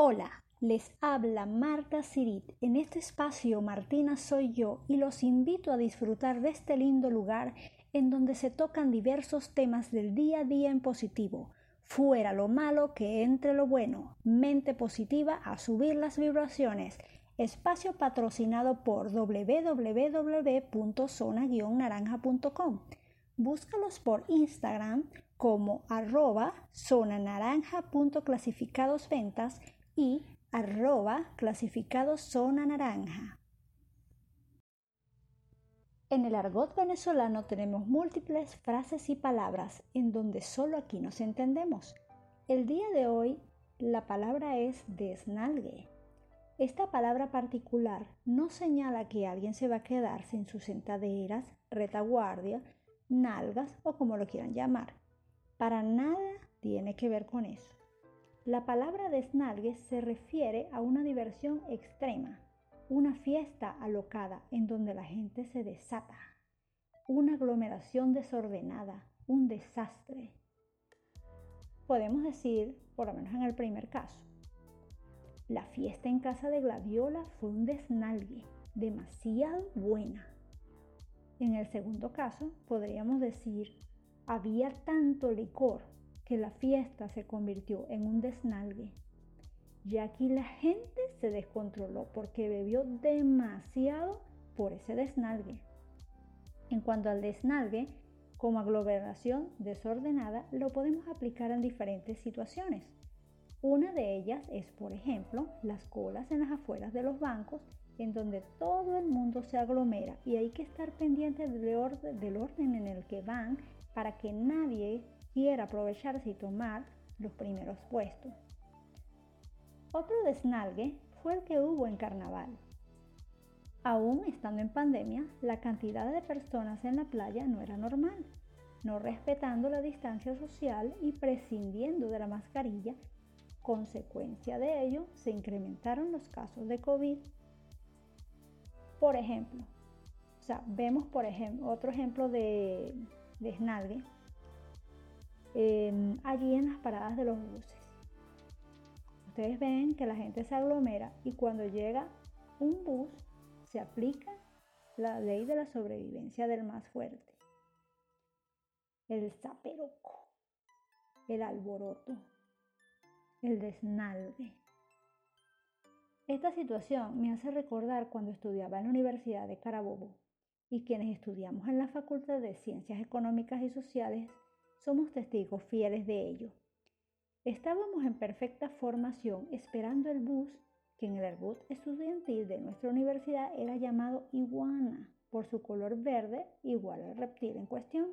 Hola, les habla Marta Cirit. En este espacio Martina soy yo y los invito a disfrutar de este lindo lugar en donde se tocan diversos temas del día a día en positivo. Fuera lo malo, que entre lo bueno. Mente positiva a subir las vibraciones. Espacio patrocinado por www.zona-naranja.com. Búscalos por Instagram como arroba zonanaranja.clasificadosventas y arroba clasificado zona naranja. En el argot venezolano tenemos múltiples frases y palabras en donde solo aquí nos entendemos. El día de hoy la palabra es desnalgue. Esta palabra particular no señala que alguien se va a quedar sin sus sentaderas, retaguardia, nalgas o como lo quieran llamar. Para nada tiene que ver con eso. La palabra desnalgue se refiere a una diversión extrema, una fiesta alocada en donde la gente se desata, una aglomeración desordenada, un desastre. Podemos decir, por lo menos en el primer caso, la fiesta en casa de Gladiola fue un desnalgue, demasiado buena. En el segundo caso, podríamos decir, había tanto licor que la fiesta se convirtió en un desnalgue. Ya aquí la gente se descontroló porque bebió demasiado por ese desnalgue. En cuanto al desnalgue, como aglomeración desordenada, lo podemos aplicar en diferentes situaciones. Una de ellas es, por ejemplo, las colas en las afueras de los bancos, en donde todo el mundo se aglomera y hay que estar pendiente del orden en el que van para que nadie quiera aprovecharse y tomar los primeros puestos. Otro desnalgue fue el que hubo en carnaval. Aún estando en pandemia, la cantidad de personas en la playa no era normal, no respetando la distancia social y prescindiendo de la mascarilla. Consecuencia de ello, se incrementaron los casos de COVID. Por ejemplo, o sea, vemos por ejemplo otro ejemplo de desnalgue allí en las paradas de los buses. Ustedes ven que la gente se aglomera y cuando llega un bus se aplica la ley de la sobrevivencia del más fuerte. El zaperoco, el alboroto, el desnalgue. Esta situación me hace recordar cuando estudiaba en la Universidad de Carabobo y quienes estudiamos en la Facultad de Ciencias Económicas y Sociales somos testigos fieles de ello. Estábamos en perfecta formación esperando el bus que en el airbus estudiantil de nuestra universidad era llamado iguana por su color verde igual al reptil en cuestión.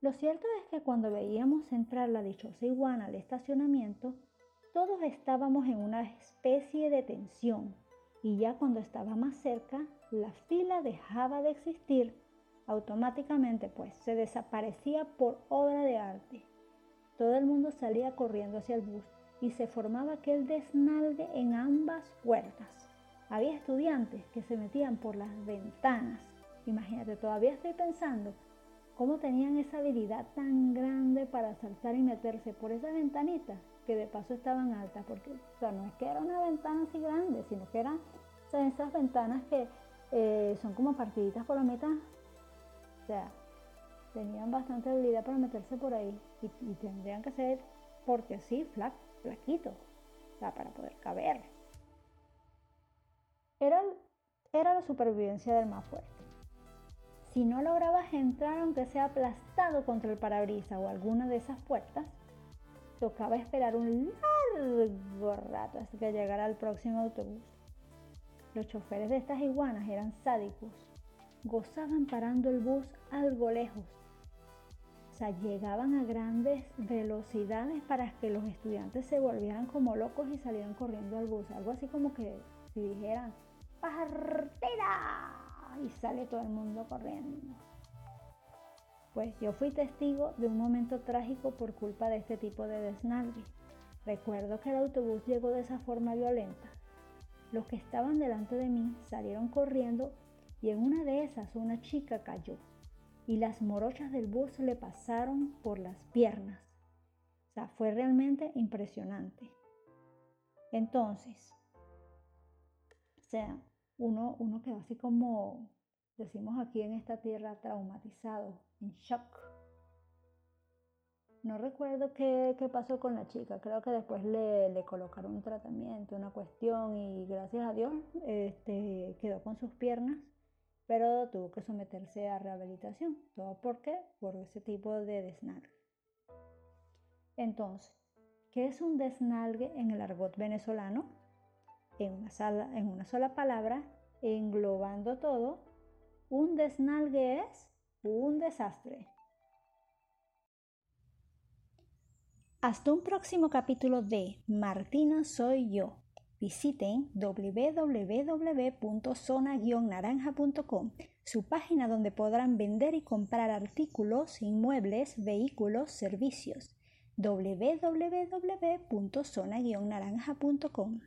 Lo cierto es que cuando veíamos entrar la dichosa iguana al estacionamiento, todos estábamos en una especie de tensión y ya cuando estaba más cerca, la fila dejaba de existir automáticamente pues se desaparecía por obra de arte. Todo el mundo salía corriendo hacia el bus y se formaba aquel desnalgue en ambas puertas. Había estudiantes que se metían por las ventanas. Imagínate, todavía estoy pensando cómo tenían esa habilidad tan grande para saltar y meterse por esa ventanita que de paso estaban altas, porque no es que era una ventana así grande, sino que eran esas ventanas que eh, son como partiditas por la mitad, o sea, tenían bastante habilidad para meterse por ahí y, tendrían que ser, porque sí, flaquitos, para poder caber. Era, era la supervivencia del más fuerte. Si no lograbas entrar, aunque sea aplastado contra el parabrisas o alguna de esas puertas, tocaba esperar un largo rato hasta que llegara el próximo autobús. Los choferes de estas iguanas eran sádicos gozaban parando el bus algo lejos. O sea, llegaban a grandes velocidades para que los estudiantes se volvieran como locos y salieran corriendo al bus. Algo así como que si dijeran, ¡partida! Y sale todo el mundo corriendo. Pues yo fui testigo de un momento trágico por culpa de este tipo de desnalgue. Recuerdo que el autobús llegó de esa forma violenta. Los que estaban delante de mí salieron corriendo y en una de esas una chica cayó y las morochas del bus le pasaron por las piernas. O sea, fue realmente impresionante. Entonces, o sea, uno, uno quedó así como, decimos aquí en esta tierra, traumatizado, en shock. No recuerdo qué, pasó con la chica, creo que después le, le, colocaron un tratamiento, una cuestión y gracias a Dios este, quedó con sus piernas, pero tuvo que someterse a rehabilitación. ¿Todo por qué? Por ese tipo de desnalgue. Entonces, ¿qué es un desnalgue en el argot venezolano? En una, en una sola palabra, englobando todo, un desnalgue es un desastre. Hasta un próximo capítulo de Martina Soy Yo. Visiten www.zona-naranja.com, su página donde podrán vender y comprar artículos, inmuebles, vehículos, servicios www.zona-naranja.com.